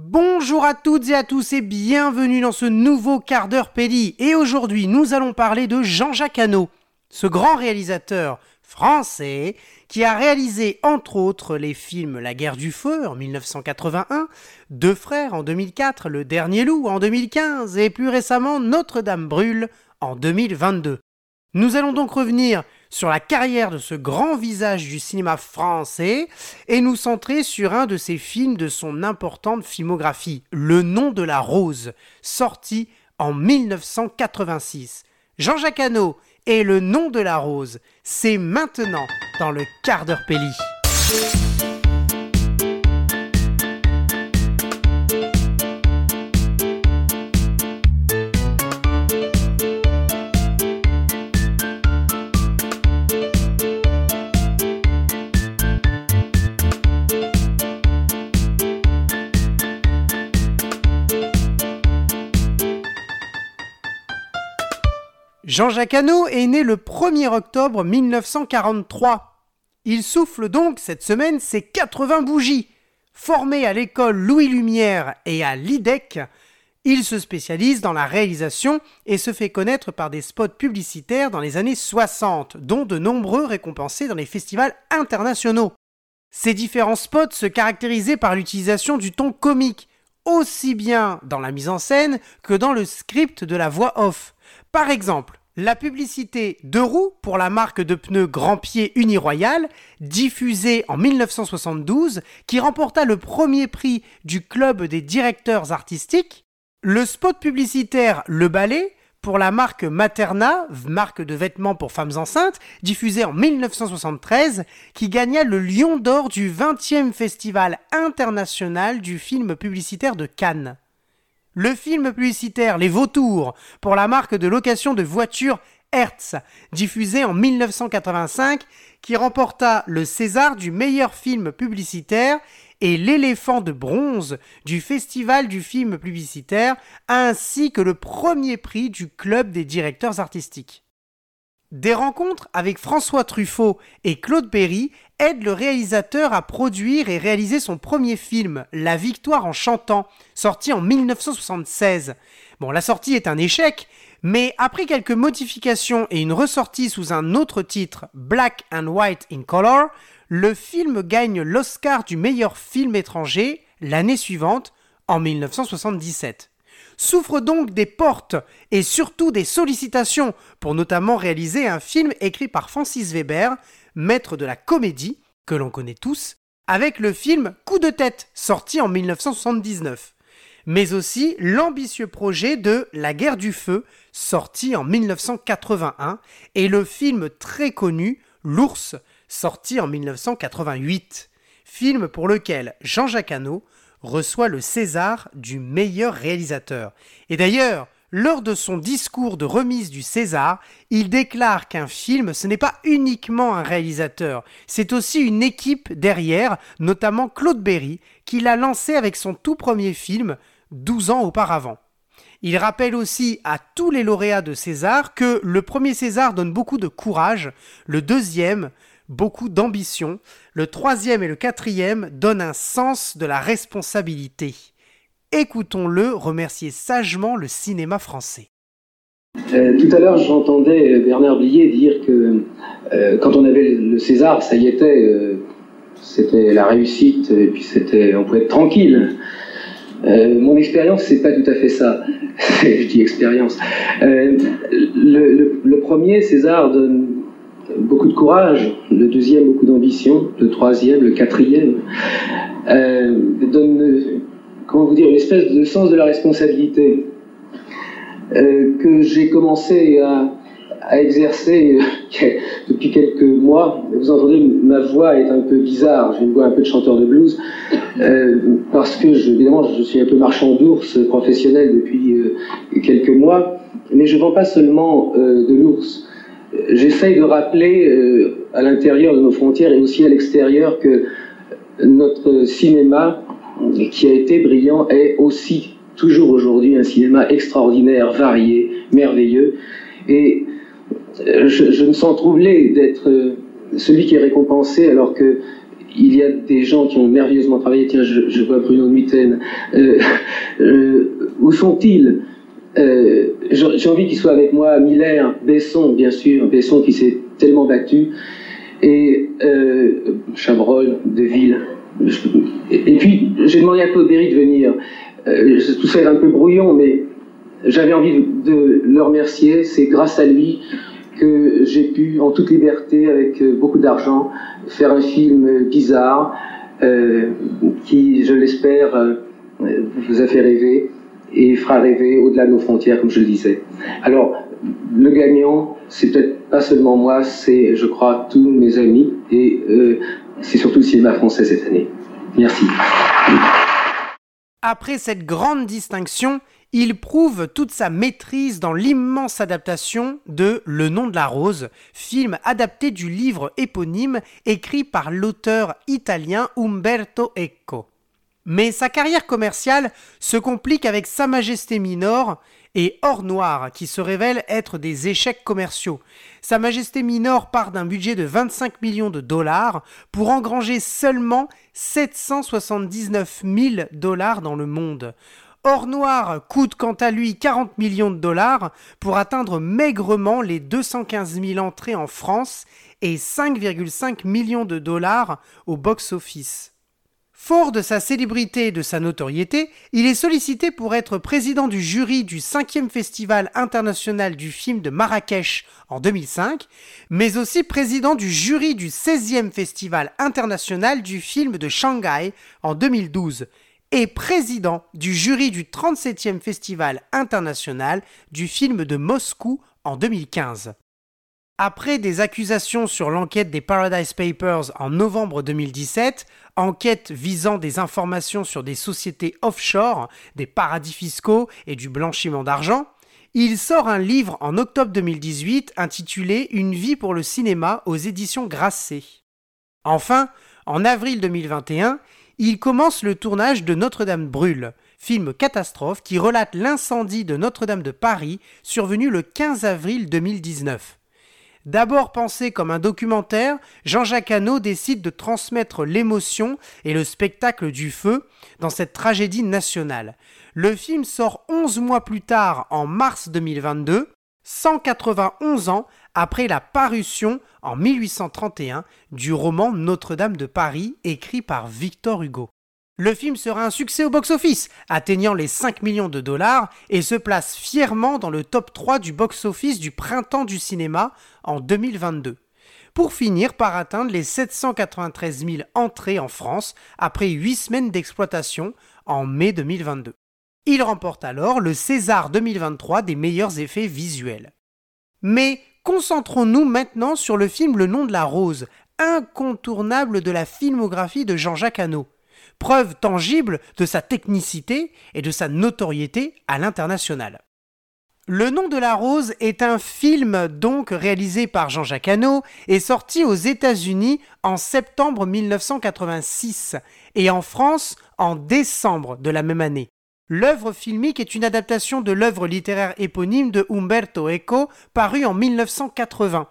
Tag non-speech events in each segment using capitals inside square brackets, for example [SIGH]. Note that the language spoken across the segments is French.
Bonjour à toutes et à tous et bienvenue dans ce nouveau quart d'heure Péli. Et aujourd'hui, nous allons parler de Jean-Jacques Hano, ce grand réalisateur français qui a réalisé entre autres les films La guerre du feu en 1981, Deux frères en 2004, Le dernier loup en 2015 et plus récemment Notre-Dame brûle en 2022. Nous allons donc revenir sur la carrière de ce grand visage du cinéma français et nous centrer sur un de ses films de son importante filmographie, Le nom de la rose, sorti en 1986. Jean-Jacques Hano et Le nom de la rose, c'est maintenant dans le quart d'heure Péli. Jean-Jacques Hano est né le 1er octobre 1943. Il souffle donc cette semaine ses 80 bougies. Formé à l'école Louis Lumière et à l'IDEC, il se spécialise dans la réalisation et se fait connaître par des spots publicitaires dans les années 60, dont de nombreux récompensés dans les festivals internationaux. Ces différents spots se caractérisaient par l'utilisation du ton comique, aussi bien dans la mise en scène que dans le script de la voix off. Par exemple, la publicité de roues pour la marque de pneus Grand Pied Uniroyal, diffusée en 1972, qui remporta le premier prix du Club des directeurs artistiques, le spot publicitaire Le Ballet pour la marque Materna, marque de vêtements pour femmes enceintes, diffusé en 1973, qui gagna le Lion d'or du 20e Festival international du film publicitaire de Cannes le film publicitaire Les Vautours pour la marque de location de voitures Hertz, diffusé en 1985, qui remporta le César du meilleur film publicitaire et l'éléphant de bronze du Festival du film publicitaire, ainsi que le premier prix du Club des directeurs artistiques. Des rencontres avec François Truffaut et Claude Perry aident le réalisateur à produire et réaliser son premier film, La victoire en chantant, sorti en 1976. Bon, la sortie est un échec, mais après quelques modifications et une ressortie sous un autre titre, Black and White in Color, le film gagne l'Oscar du meilleur film étranger l'année suivante, en 1977 souffre donc des portes et surtout des sollicitations pour notamment réaliser un film écrit par Francis Weber, maître de la comédie, que l'on connaît tous, avec le film Coup de tête, sorti en 1979, mais aussi l'ambitieux projet de La guerre du feu, sorti en 1981, et le film très connu L'ours, sorti en 1988, film pour lequel Jean-Jacques Hano reçoit le César du meilleur réalisateur. Et d'ailleurs, lors de son discours de remise du César, il déclare qu'un film, ce n'est pas uniquement un réalisateur, c'est aussi une équipe derrière, notamment Claude Berry, qui l'a lancé avec son tout premier film, 12 ans auparavant. Il rappelle aussi à tous les lauréats de César que le premier César donne beaucoup de courage, le deuxième beaucoup d'ambition. Le troisième et le quatrième donnent un sens de la responsabilité. Écoutons-le remercier sagement le cinéma français. Euh, tout à l'heure, j'entendais Bernard Blier dire que euh, quand on avait le César, ça y était, euh, c'était la réussite, et puis c'était, on pouvait être tranquille. mon expérience, c'est pas tout à fait ça. [LAUGHS] Je dis expérience. Le, premier César donne beaucoup de courage, le deuxième beaucoup d'ambition, le troisième, le quatrième, euh, donne, comment vous dire, une espèce de sens de la responsabilité euh, que j'ai commencé à, exercer euh, [LAUGHS] depuis quelques mois. Vous entendez, ma voix est un peu bizarre, j'ai une voix un peu de chanteur de blues, parce que je, évidemment je suis un peu marchand d'ours professionnel depuis quelques mois, mais je ne vends pas seulement de l'ours j'essaye de rappeler euh, à l'intérieur de nos frontières et aussi à l'extérieur que notre cinéma, qui a été brillant, est aussi toujours aujourd'hui un cinéma extraordinaire, varié, merveilleux. Et euh, je, me sens troublé d'être euh, celui qui est récompensé alors que il y a des gens qui ont merveilleusement travaillé. Tiens, je, vois Bruno Mitten. où sont-ils? J'ai envie qu'ils soient avec moi. Miller, Besson, bien sûr. Besson qui s'est tellement battu. Et Chabrol, Deville. Et puis, j'ai demandé à Claude Berry de venir. tout ça est un peu brouillon, mais j'avais envie de le remercier. C'est grâce à lui que j'ai pu, en toute liberté, avec euh, beaucoup d'argent, faire un film bizarre euh, qui, je l'espère, euh, vous a fait rêver et fera rêver au-delà de nos frontières, comme je le disais. Alors, le gagnant, c'est peut-être pas seulement moi, c'est, je crois, tous mes amis et c'est surtout le cinéma français cette année. Merci. Après cette grande distinction, il prouve toute sa maîtrise dans l'immense adaptation de Le nom de la rose, film adapté du livre éponyme écrit par l'auteur italien Umberto Eco. Mais sa carrière commerciale se complique avec Sa Majesté Minor et Or Noir, qui se révèlent être des échecs commerciaux. Sa Majesté Minor part d'un budget de 25 millions de dollars pour engranger seulement 779 000 dollars dans le monde. Or Noir coûte quant à lui 40 millions de dollars pour atteindre maigrement les 215 000 entrées en France et 5,5 millions de dollars au box-office. Fort de sa célébrité et de sa notoriété, il est sollicité pour être président du jury du 5e Festival international du film de Marrakech en 2005, mais aussi président du jury du 16e Festival international du film de Shanghai en 2012, et président du jury du 37e Festival international du film de Moscou en 2015. Après des accusations sur l'enquête des Paradise Papers en novembre 2017, enquête visant des informations sur des sociétés offshore, des paradis fiscaux et du blanchiment d'argent, il sort un livre en octobre 2018 intitulé Une vie pour le cinéma aux éditions Grasset. Enfin, en avril 2021, il commence le tournage de Notre-Dame brûle, film catastrophe qui relate l'incendie de Notre-Dame de Paris survenu le 15 avril 2019. D'abord pensé comme un documentaire, Jean-Jacques Hano décide de transmettre l'émotion et le spectacle du feu dans cette tragédie nationale. Le film sort 11 mois plus tard, en mars 2022, 191 ans après la parution en 1831 du roman Notre-Dame de Paris écrit par Victor Hugo. Le film sera un succès au box-office, atteignant les 5 millions de dollars et se place fièrement dans le top 3 du box-office du printemps du cinéma en 2022, pour finir par atteindre les 793 000 entrées en France après 8 semaines d'exploitation en mai 2022. Il remporte alors le César 2023 des meilleurs effets visuels. Mais Concentrons-nous maintenant sur le film Le nom de la rose, incontournable de la filmographie de Jean-Jacques Hano, preuve tangible de sa technicité et de sa notoriété à l'international. Le nom de la rose est un film donc réalisé par Jean-Jacques Hano et sorti aux États-Unis en septembre 1986 et en France en décembre de la même année. L'œuvre filmique est une adaptation de l'œuvre littéraire éponyme de Umberto Eco, parue en 1980.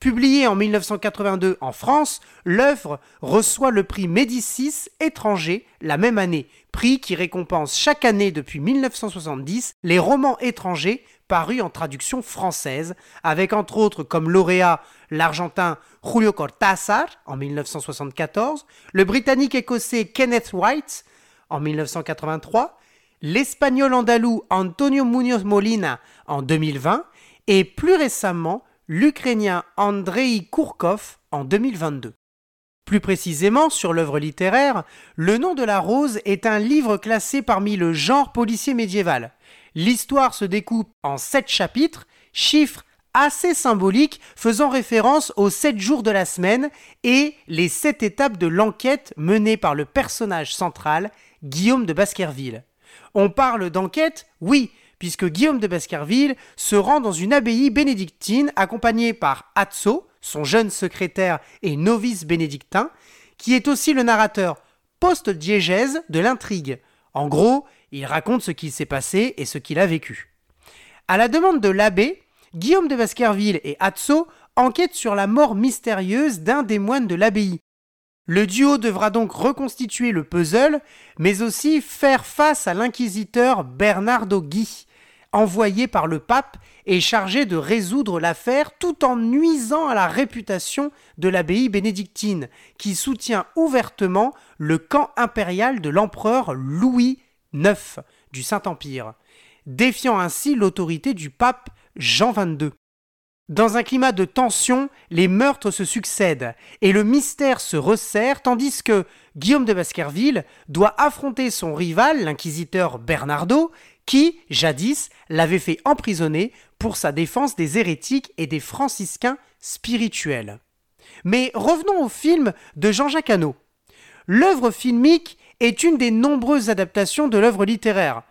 Publiée en 1982 en France, l'œuvre reçoit le prix Médicis étranger la même année, prix qui récompense chaque année depuis 1970 les romans étrangers parus en traduction française, avec entre autres comme lauréat l'argentin Julio Cortázar en 1974, le britannique écossais Kenneth White en 1983, l'espagnol andalou Antonio Muñoz Molina en 2020 et plus récemment l'ukrainien Andrei Kourkov en 2022. Plus précisément, sur l'œuvre littéraire, Le nom de la rose est un livre classé parmi le genre policier médiéval. L'histoire se découpe en sept chapitres, chiffres assez symboliques faisant référence aux sept jours de la semaine et les sept étapes de l'enquête menée par le personnage central, Guillaume de Baskerville. On parle d'enquête Oui, puisque Guillaume de Baskerville se rend dans une abbaye bénédictine accompagné par Atso, son jeune secrétaire et novice bénédictin, qui est aussi le narrateur post-diégèse de l'intrigue. En gros, il raconte ce qui s'est passé et ce qu'il a vécu. À la demande de l'abbé, Guillaume de Baskerville et Atso enquêtent sur la mort mystérieuse d'un des moines de l'abbaye. Le duo devra donc reconstituer le puzzle, mais aussi faire face à l'inquisiteur Bernardo Guy, envoyé par le pape et chargé de résoudre l'affaire tout en nuisant à la réputation de l'abbaye bénédictine, qui soutient ouvertement le camp impérial de l'empereur Louis IX du Saint-Empire, défiant ainsi l'autorité du pape Jean XXII. Dans un climat de tension, les meurtres se succèdent et le mystère se resserre tandis que Guillaume de Baskerville doit affronter son rival, l'inquisiteur Bernardo, qui, jadis, l'avait fait emprisonner pour sa défense des hérétiques et des franciscains spirituels. Mais revenons au film de Jean-Jacques Hano. L'œuvre filmique est une des nombreuses adaptations de l'œuvre littéraire.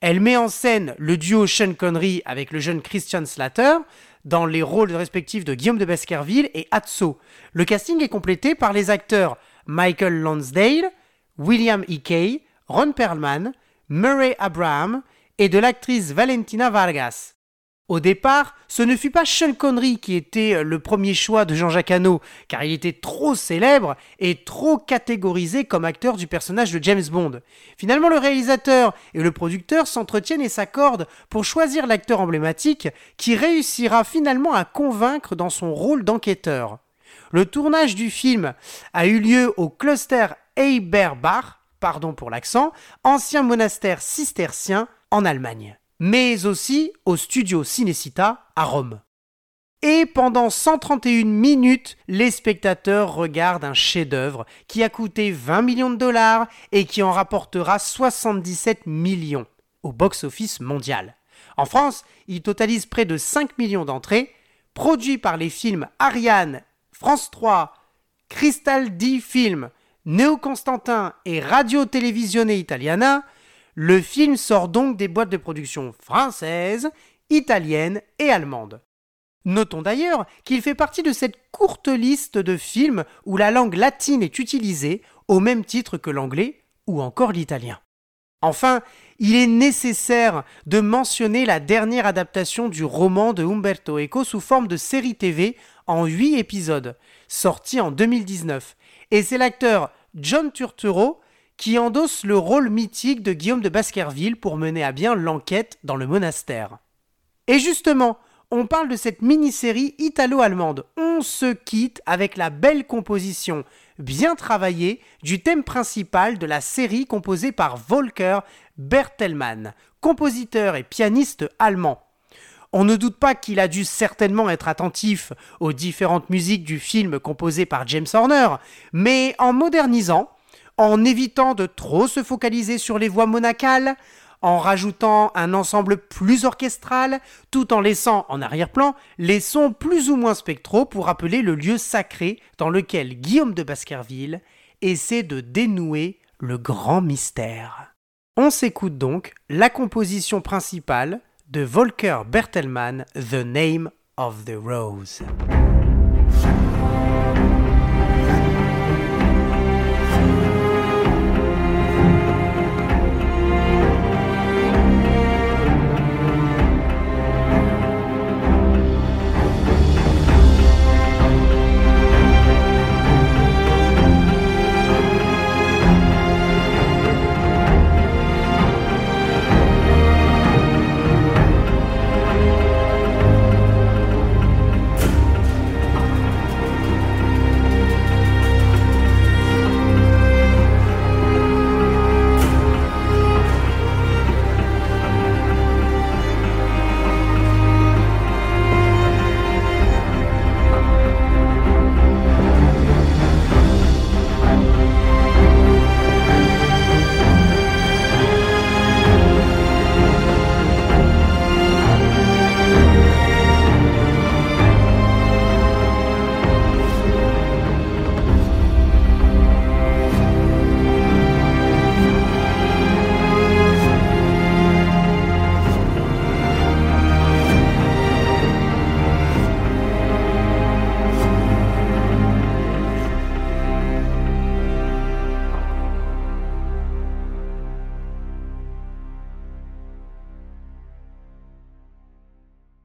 Elle met en scène le duo Sean Connery avec le jeune Christian Slater, dans les rôles respectifs de Guillaume de Baskerville et Atso. Le casting est complété par les acteurs Michael Lonsdale, William E. Kay, Ron Perlman, Murray Abraham et de l'actrice Valentina Vargas. Au départ, ce ne fut pas Sean Connery qui était le premier choix de Jean-Jacques Hano, car il était trop célèbre et trop catégorisé comme acteur du personnage de James Bond. Finalement, le réalisateur et le producteur s'entretiennent et s'accordent pour choisir l'acteur emblématique qui réussira finalement à convaincre dans son rôle d'enquêteur. Le tournage du film a eu lieu au cluster Eiberbach, pardon pour l'accent, ancien monastère cistercien en Allemagne mais aussi au studio Cinecita à Rome. Et pendant 131 minutes, les spectateurs regardent un chef-d'œuvre qui a coûté 20 millions de dollars et qui en rapportera 77 millions au box-office mondial. En France, il totalise près de 5 millions d'entrées, produit par les films Ariane, France 3, Crystal D Film, Néo Constantin et Radio Televisione Italiana, le film sort donc des boîtes de production françaises, italiennes et allemandes. Notons d'ailleurs qu'il fait partie de cette courte liste de films où la langue latine est utilisée au même titre que l'anglais ou encore l'italien. Enfin, il est nécessaire de mentionner la dernière adaptation du roman de Umberto Eco sous forme de série TV en 8 épisodes, sorti en 2019. Et c'est l'acteur John Turturro qui endosse le rôle mythique de Guillaume de Baskerville pour mener à bien l'enquête dans le monastère. Et justement, on parle de cette mini-série italo-allemande. On se quitte avec la belle composition bien travaillée du thème principal de la série composée par Volker Bertelmann, compositeur et pianiste allemand. On ne doute pas qu'il a dû certainement être attentif aux différentes musiques du film composé par James Horner, mais en modernisant, en évitant de trop se focaliser sur les voix monacales, en rajoutant un ensemble plus orchestral, tout en laissant en arrière-plan les sons plus ou moins spectraux pour rappeler le lieu sacré dans lequel Guillaume de Baskerville essaie de dénouer le grand mystère. On s'écoute donc la composition principale de Volker Bertelmann, The Name of the Rose.